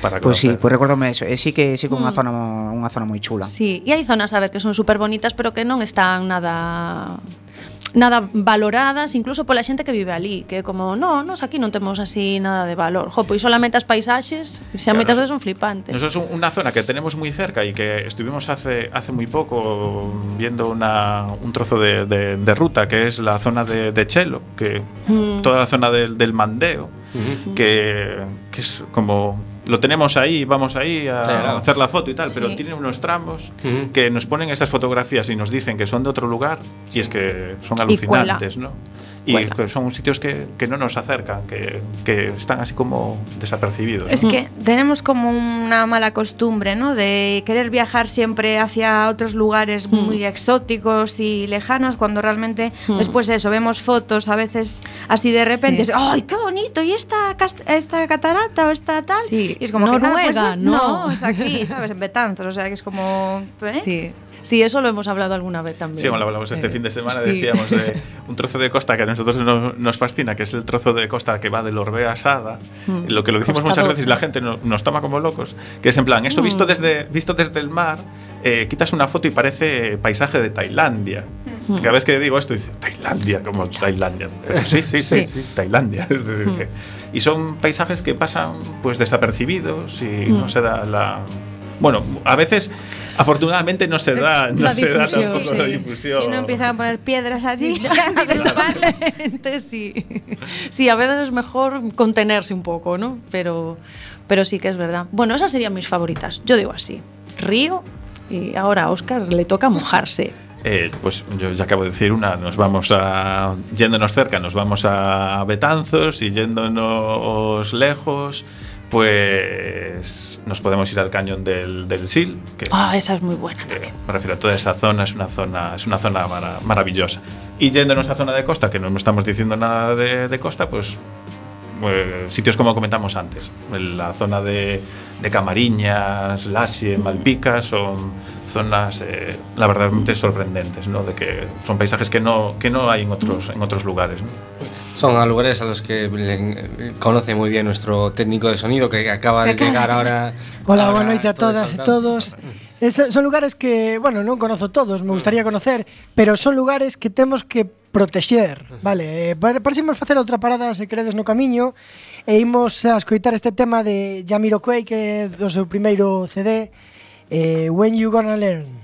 para conocer. Pues sí, pues recordome eso. Eh, sí que sí que mm. unha zona unha zona moi chula. Sí, e hai zonas, a ver, que son super bonitas, pero que non están nada nada valoradas incluso pola xente que vive ali, que como, no, nos aquí non temos así nada de valor. Jo, pois solamente as paisaxes, xa claro, moitas veces son flipantes. Nos é unha zona que tenemos moi cerca e que estuvimos hace hace moi pouco viendo una, un trozo de, de, de ruta que es la zona de, de Chelo, que mm. toda la zona del, del Mandeo, que, que es como lo tenemos ahí, vamos ahí a Claro. hacer la foto y tal, pero Sí. tiene unos tramos Ujú. que nos ponen esas fotografías y nos dicen que son de otro lugar y es que son alucinantes, ¿no? Y Cuela. son sitios que, que no nos acercan, que, que están así como desapercibidos. ¿no? Es que tenemos como una mala costumbre, ¿no? De querer viajar siempre hacia otros lugares muy exóticos y lejanos, cuando realmente Mm. después de eso vemos fotos a veces así de repente, Sí. es, ¡ay, qué bonito! ¿Y esta, esta catarata o esta tal? Sí. Y es como que nada, pues Noruega, es- no. no, es aquí, (laughs) ¿sabes? En Betanzos, o sea, que es como... ¿eh? Sí. Sí, eso lo hemos hablado alguna vez también. Sí, lo hablamos este Eh, fin de semana, sí. decíamos de (laughs) un trozo de costa que a nosotros nos, nos fascina, que es el trozo de costa que va del Orbea a Sada. Mm. Lo que lo decimos muchas veces y la gente no- nos toma como locos, que es en plan, eso visto Mm. desde, visto desde el mar, eh, quitas una foto y parece paisaje de Tailandia. Mm. Cada vez que digo esto, dice, Tailandia, como Tailandia. Pero sí, sí, sí, Sí. Tailandia. (laughs) Es decir, Mm. que- y son paisajes que pasan pues desapercibidos y Mm. no se da la... Bueno, a veces, afortunadamente, no se da, no La se da tampoco la sí. difusión. Si no empiezan a poner piedras allí, Probablemente (laughs) sí. Sí, a veces es mejor contenerse un poco, ¿no? Pero, pero sí que es verdad. Bueno, esas serían mis favoritas. Yo digo así. Río y ahora a Oscar le toca mojarse. Eh, pues yo ya acabo de decir una, nos vamos a, yéndonos cerca, nos vamos a Betanzos y yéndonos lejos, pues nos podemos ir al cañón del, del Sil, Ah, esa es muy buena. me refiero a toda esa zona, es una zona, es una zona mara- maravillosa. Y yéndonos a zona de costa, que no estamos diciendo nada de, de costa, pues eh, sitios como comentamos antes, la zona de, de Camariñas, Lasie, Malpica, son zonas eh, la verdaderamente sorprendentes, ¿no? De que son paisajes que no, que no hay en otros, en otros lugares, ¿no? Son a lugares a los que le eh, conoce muy bien nuestro técnico de sonido que acaba de llegar ahora. Hola, ahora, boa noite a todas e todos. Es, son lugares que, bueno, non conozo todos, me mm. gustaría conocer, pero son lugares que temos que protexer, vale? Eh, facer outra parada se credes no camiño e imos a escoitar este tema de Jamiroquai que é do seu primeiro CD, eh, When You Gonna Learn.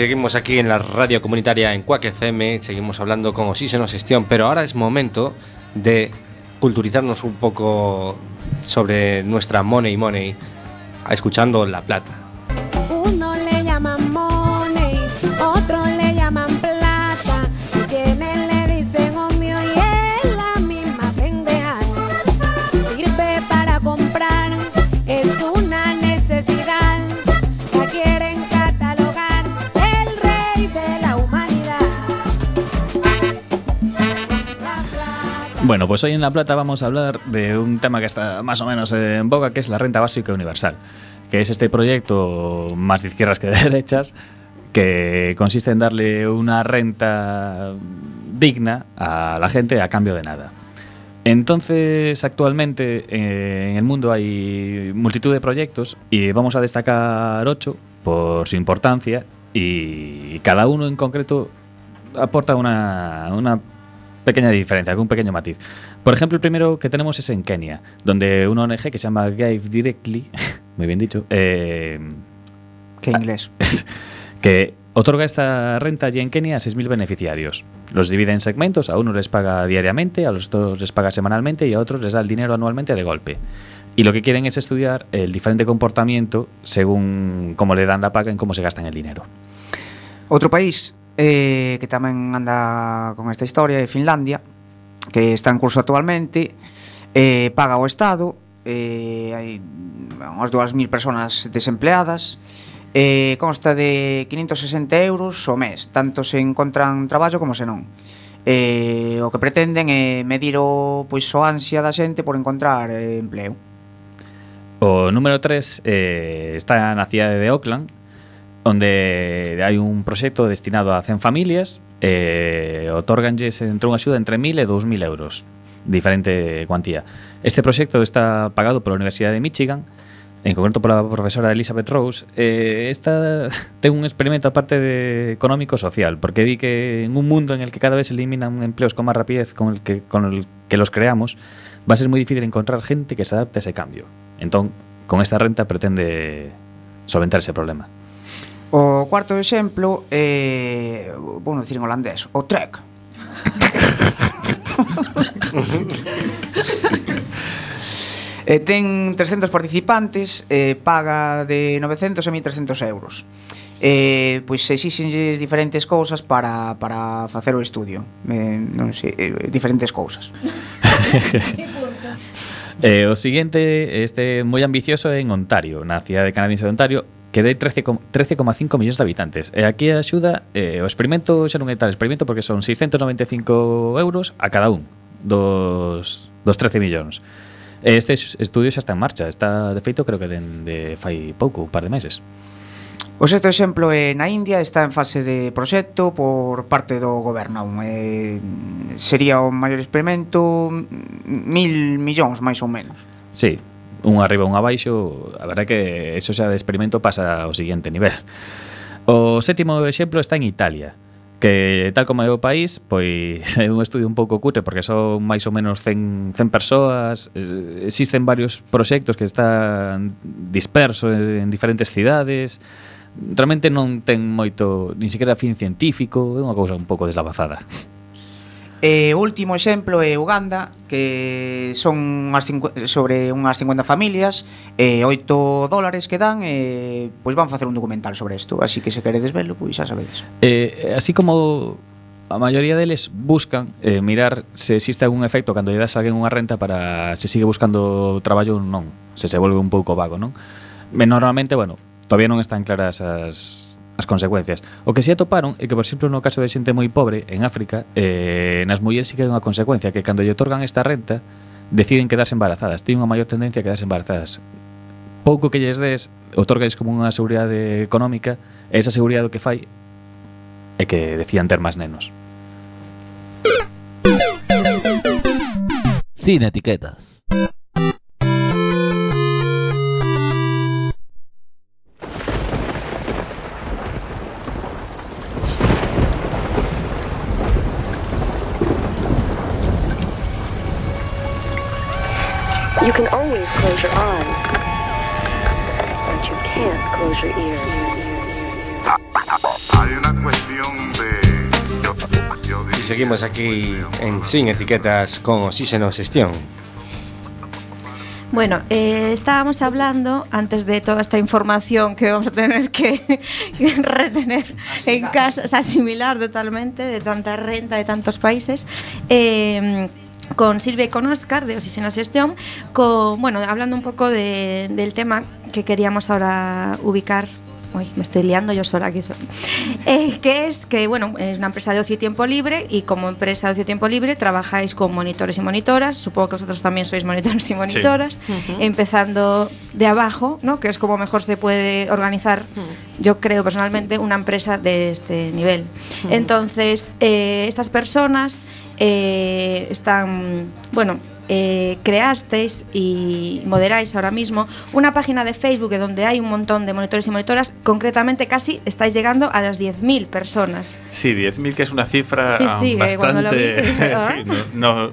Seguimos aquí en la radio comunitaria en Cuac FM, seguimos hablando con Oxígeno Gestión, pero ahora es momento de culturizarnos un poco sobre nuestra Money Money, escuchando La Plata. Bueno, pues hoy en La Plata vamos a hablar de un tema que está más o menos en boga, que es la renta básica universal, que es este proyecto más de izquierdas que de (laughs) derechas, que consiste en darle una renta digna a la gente a cambio de nada. Entonces, actualmente eh, en el mundo hay multitud de proyectos y vamos a destacar ocho por su importancia y cada uno en concreto aporta una, una pequeña diferencia, algún pequeño matiz. Por ejemplo, el primero que tenemos es en Kenia, donde una ONG que se llama Give Directly, (laughs) muy bien dicho, eh, Que inglés. (laughs) que Otorga esta renta allí en Kenia a 6.000 beneficiarios. Los divide en segmentos, a unos les paga diariamente, a los otros les paga semanalmente y a otros les da el dinero anualmente de golpe. Y lo que quieren es estudiar el diferente comportamiento según cómo le dan la paga en cómo se gastan el dinero. Outro país eh, que tamén anda con esta historia de Finlandia, que está en curso actualmente, eh, paga o Estado, eh, hai unhas 2.000 personas desempleadas, eh, consta de 560 euros o mes, tanto se encontran traballo como se non. Eh, o que pretenden é medir o, pois, o ansia da xente por encontrar eh, empleo. O número 3 eh, está na cidade de Oakland onde hai un proxecto destinado a 100 familias e eh, otorganlles entre unha axuda entre 1.000 e 2.000 euros, diferente cuantía. Este proxecto está pagado pola Universidade de Michigan, en concreto pola profesora Elizabeth Rose, eh, esta (laughs) ten un experimento aparte de económico social, porque di que en un mundo en el que cada vez se eliminan empleos con máis rapidez con el que, con el que los creamos, va a ser moi difícil encontrar gente que se adapte a ese cambio. Entón, con esta renta pretende solventar ese problema. O cuarto exemplo é, eh, bueno, dicir en holandés, o trek. (laughs) e ten 300 participantes, eh, paga de 900 a 1300 euros. Eh, pois exixenlles diferentes cousas para, para facer o estudio. Eh, non sei, eh, diferentes cousas. (laughs) eh, o siguiente, este moi ambicioso en Ontario, na cidade canadense de Ontario, que dé 13,5 13, millóns de habitantes. E aquí a axuda, eh, o experimento xa non é tal experimento porque son 695 euros a cada un dos, dos 13 millóns. Este estudio xa está en marcha, está de feito creo que den de fai pouco, un par de meses. O sexto exemplo é na India, está en fase de proxecto por parte do goberno. Eh, sería o maior experimento mil millóns, máis ou menos. Sí, un arriba un abaixo, a verdade que eso xa de experimento pasa ao seguinte nivel. O sétimo exemplo está en Italia, que tal como é o país, pois (laughs) é un estudio un pouco cutre porque son máis ou menos 100, 100 persoas, eh, existen varios proxectos que están dispersos en diferentes cidades, realmente non ten moito, nin sequera fin científico, é unha cousa un pouco deslavazada. E o último exemplo é Uganda, que son unhas sobre unhas 50 familias, e 8 dólares que dan, e pois van facer un documental sobre isto, así que se queredes velo, pois xa sabedes. Eh, así como a maioría deles buscan eh, mirar se existe algún efecto cando lle das a alguén unha renta para se sigue buscando traballo ou non, se se volve un pouco vago, non? Normalmente, bueno, todavía non están claras as as consecuencias. O que si atoparon é que, por exemplo, no caso de xente moi pobre en África, eh, nas mulleres si que hai unha consecuencia que cando lle otorgan esta renta deciden quedarse embarazadas, teñen unha maior tendencia a quedarse embarazadas. Pouco que lles des, otorgais como unha seguridade económica, e esa seguridade o que fai é que decían ter máis nenos. Sin etiquetas. You can always close your eyes, but you can't close your ears. Hay una cuestión de. Y seguimos aquí en Sin Etiquetas con Oxígeno Xestión. Bueno, eh, estábamos hablando antes de toda esta información que vamos a tener que (laughs) retener en casa, o sea, asimilar totalmente de tanta renta de tantos países. eh, con Silvia y con Oscar de Oxígeno Xestión, con, bueno, hablando un poco de- del tema que queríamos ahora ubicar. Uy, me estoy liando yo sola aquí. sola. Eh, que es que, bueno, es una empresa de ocio y tiempo libre y como empresa de ocio y tiempo libre trabajáis con monitores y monitoras. Supongo que vosotros también sois monitores y monitoras. Empezando de abajo, ¿no? Que es como mejor se puede organizar, yo creo personalmente, una empresa de este nivel. Entonces, eh, estas personas eh, están, bueno, eh, creasteis y moderáis ahora mismo una página de Facebook donde hay un montón de monitores y monitoras, concretamente casi estáis llegando a las 10.000 personas. Sí, 10.000 que es una cifra Sí, sí, vi, (laughs) bastante... dije, sí, no, no-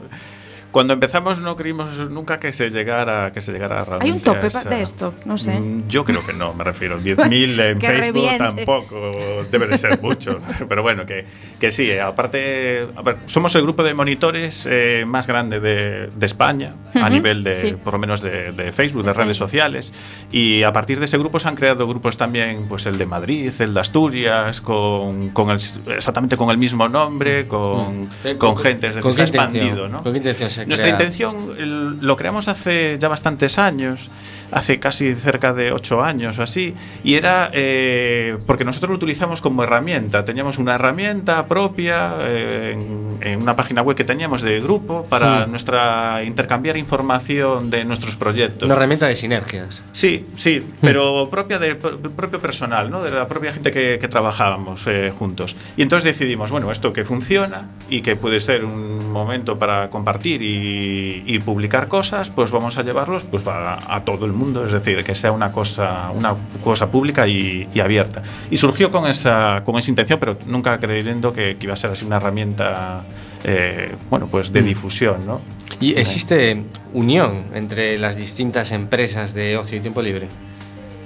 Cuando empezamos no creímos nunca que se llegara, que se llegara realmente Hay un tope a esa- de esto, no sé. Mm, Yo creo que no, me refiero. (laughs) 10.000 en Que Facebook reviente. tampoco debe de ser mucho. (laughs) Pero bueno, que, que sí, aparte, a ver, somos el grupo de monitores eh, más grande de, de España, a Ujú, nivel de, sí. por lo menos de, de Facebook, de redes sociales. Y a partir de ese grupo se han creado grupos también, pues el de Madrid, el de Asturias, con, con el- exactamente con el mismo nombre, con, Eh, con con- gente, es decir, ¿con se ha expandido. ¿no? ¿Con qué intención Nuestra crea? intención lo creamos hace ya bastantes años, hace casi cerca de ocho años o así, y era eh, porque nosotros lo utilizamos como herramienta. Teníamos una herramienta propia eh, en, en una página web que teníamos de grupo para Mm. nuestra intercambiar información de nuestros proyectos. Una herramienta de sinergias. Sí, sí, pero propia de pro- propio personal, ¿no? De la propia gente que, que trabajábamos eh, juntos. Y entonces decidimos, bueno, esto que funciona y que puede ser un momento para compartir y, y publicar cosas, pues vamos a llevarlos pues a, a todo el mundo, es decir, que sea una cosa, una cosa pública y, y abierta. Y surgió con esa, con esa intención, pero nunca creyendo que, que iba a ser así una herramienta, eh, bueno, pues de difusión, ¿no? ¿Y existe unión entre las distintas empresas de ocio y tiempo libre?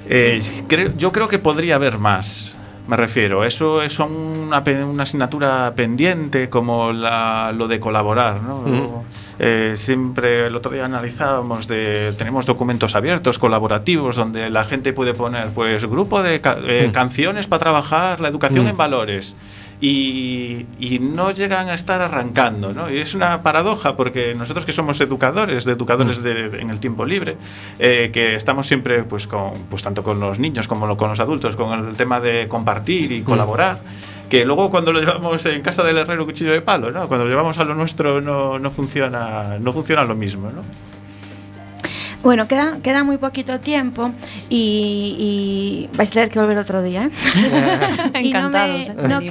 Eh, creo- yo creo que podría haber más. Me refiero, eso es una, una asignatura pendiente como la- lo de colaborar, ¿no? Ujú. Eh, siempre el otro día analizábamos de tenemos documentos abiertos colaborativos donde la gente puede poner pues grupo de ca- eh, Mm. canciones para trabajar la educación Mm. en valores y, y no llegan a estar arrancando, ¿no? Y es una paradoja porque nosotros que somos educadores, de educadores de- en el tiempo libre, eh, que estamos siempre, pues, con, pues, tanto con los niños como con los adultos, con el tema de compartir y colaborar. Que luego cuando lo llevamos en casa del herrero cuchillo de palo, ¿no? Cuando lo llevamos a lo nuestro no, no funciona, no funciona lo mismo, ¿no? Bueno, queda, queda muy poquito tiempo y, y vais a tener que volver otro día. ¿eh? (laughs) Y no me- Encantados, ¿eh? no,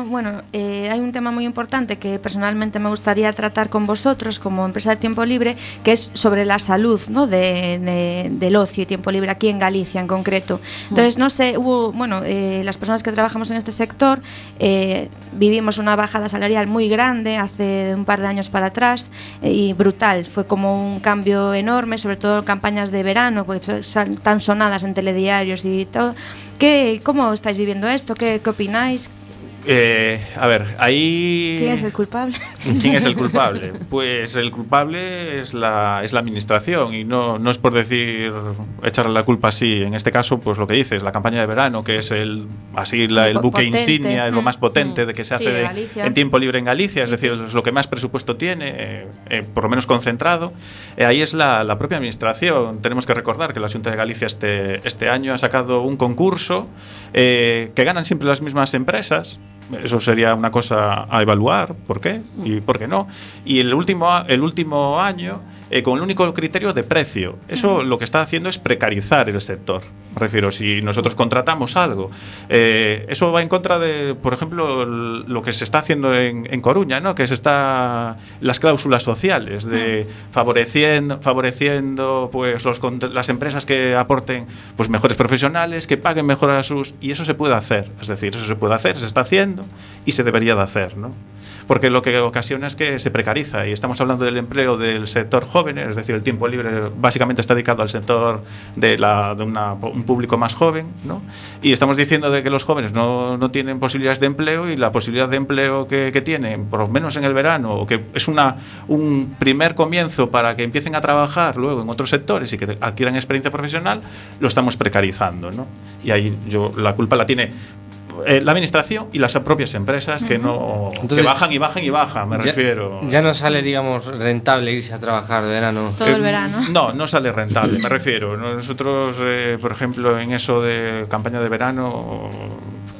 no, bueno, eh, hay un tema muy importante que personalmente me gustaría tratar con vosotros como empresa de tiempo libre, que es sobre la salud ¿no? de, de- del ocio y tiempo libre aquí en Galicia en concreto. Entonces, no sé, hubo, bueno, eh, las personas que trabajamos en este sector eh, vivimos una bajada salarial muy grande hace un par de años para atrás eh, y brutal. Fue como un cambio enorme, sobre sobre todo campañas de verano, pues eh, tan sonadas en telediarios y todo. ¿Qué, ¿Cómo estáis viviendo esto? ¿Qué, qué opináis? Eh, a ver, ahí... ¿Quién es el culpable? ¿Quién es el (laughs) culpable? Pues el culpable es la, es la administración y no, no es por decir echarle la culpa así. En este caso, pues lo que dices, la campaña de verano, que es el así la- el buque potente. insignia, es lo Mm, más potente de que se Sí, hace de de- en tiempo libre en Galicia, es decir, es lo que más presupuesto tiene, eh, eh, por lo menos concentrado. Eh, ahí es la, la propia administración. Tenemos que recordar que la Junta de Galicia este, este año ha sacado un concurso eh, que ganan siempre las mismas empresas. Eso sería una cosa a evaluar, ¿por qué? Y por qué no. Y el último, el último año, eh, con el único criterio de precio. Eso lo que está haciendo es precarizar el sector. Me refiero, si nosotros contratamos algo, eh, eso va en contra de, por ejemplo, lo que se está haciendo en, en Coruña, ¿no? que se está las cláusulas sociales de favoreciendo, favoreciendo pues los, las empresas que aporten pues mejores profesionales, que paguen mejor a sus y eso se puede hacer, es decir, eso se puede hacer, se está haciendo y se debería de hacer, ¿no? Porque lo que ocasiona es que se precariza y estamos hablando del empleo del sector joven, es decir, el tiempo libre básicamente está dedicado al sector de, la, de una- un público más joven, ¿no? Y estamos diciendo de que los jóvenes no, no tienen posibilidades de empleo y la posibilidad de empleo que, que tienen, por lo menos en el verano, o que es una, un primer comienzo para que empiecen a trabajar luego en otros sectores y que adquieran experiencia profesional, lo estamos precarizando, ¿no? Y ahí yo la culpa la tiene eh, la administración y las propias empresas que no que bajan y bajan y bajan, me Ya- refiero. Ya no sale, digamos, rentable irse a trabajar de verano. Todo el Eh, verano. No, no sale rentable, me refiero. Nosotros, eh, por ejemplo, en eso de campaña de verano,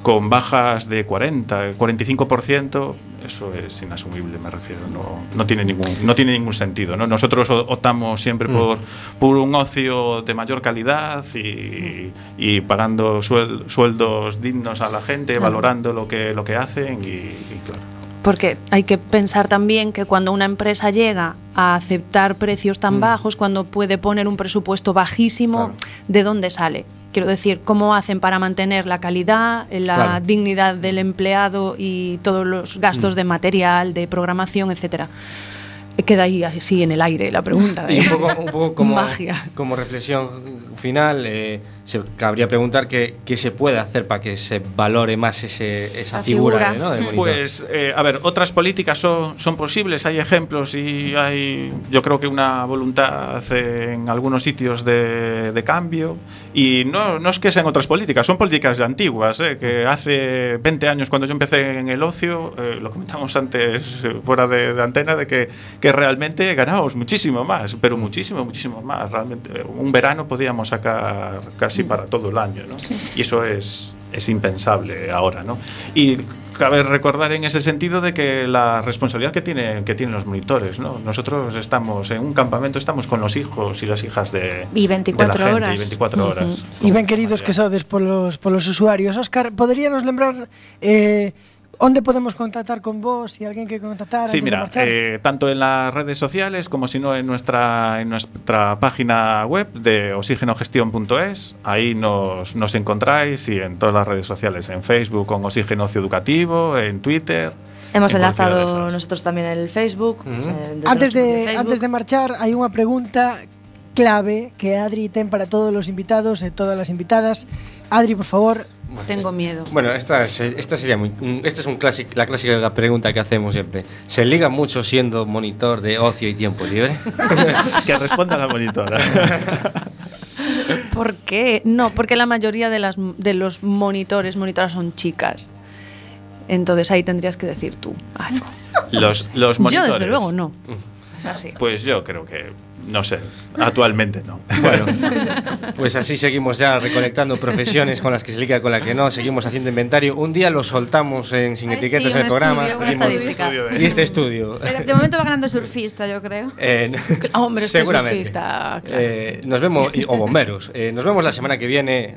con bajas de 40, 45%, eso es inasumible, me refiero, no, no, tiene, ningún, no tiene ningún sentido. ¿no? Nosotros optamos siempre mm. por, por un ocio de mayor calidad y, y pagando suel, sueldos dignos a la gente, valorando lo que, lo que hacen y, y claro. Porque hay que pensar también que cuando una empresa llega a aceptar precios tan Mm. bajos, cuando puede poner un presupuesto bajísimo, ¿de dónde sale? Quiero decir, ¿cómo hacen para mantener la calidad, la Claro. dignidad del empleado y todos los gastos Mm. de material, de programación, etcétera? Queda aí así en el aire la pregunta. (laughs) Y ¿eh? un poco, un poco como, (laughs) como reflexión final, eh, se cabría preguntar qué, qué se puede hacer para que se valore más ese, esa La figura, figura. ¿no? Pues, eh, a ver, otras políticas son, son posibles, hay ejemplos y hay, yo creo que una voluntad en algunos sitios de, de cambio. Y no, no es que sean otras políticas, son políticas de antiguas, eh, que hace 20 años cuando yo empecé en el ocio, eh, lo comentamos antes fuera de, de antena, de que, que realmente ganábamos muchísimo más, pero muchísimo, muchísimo más. Realmente, un verano podíamos sacar casi para todo el año, ¿no? Y eso es, es impensable ahora, ¿no? Y cabe recordar en ese sentido de que la responsabilidad que, tiene, que tienen los monitores, ¿no? Nosotros estamos en un campamento, estamos con los hijos y las hijas de, Y de 24 la gente, horas. Y 24 horas. E ben queridos que sodes polos, polos usuarios. Óscar, poderíanos lembrar eh, ¿Onde podemos contactar con vos? Si alguien que contactar. Sí, mira, eh, tanto en las redes sociales como si no en nuestra, en nuestra página web de oxigenogestión.es. Ahí nos, nos encontráis y en todas las redes sociales, en Facebook con Oxígeno Ocio Educativo, en Twitter. Hemos en enlazado nosotros también el Facebook. Uh -huh. eh, antes, de, Facebook. antes de marchar, hay una pregunta clave que Adri ten para todos los invitados y todas las invitadas. Adri, por favor, Tengo miedo. Bueno, esta, es- esta sería muy, esta es un clásic- la clásica pregunta que hacemos siempre. ¿Se liga mucho siendo monitor de ocio y tiempo libre? (laughs) que responda la monitora. (laughs) ¿Por qué? No, porque la mayoría de, las, de los monitores, monitoras son chicas. Entonces ahí tendrías que decir tú algo. Los, los Yo, monitores. desde luego, no. Es así. Pues yo creo que, no sé, actualmente no. Bueno, (laughs) pues así seguimos ya recolectando profesiones con las que se liga, con las que no, seguimos haciendo inventario. Un día lo soltamos en Sin Ay, Etiquetas sí, en el programa. estudio, una Dimos- estadística. Y este estudio. Pero de momento va ganando surfista, yo creo. Eh, Hombre, seguramente. surfista, claro. Eh, nos vemos, y- o bomberos. Eh, nos vemos la semana que viene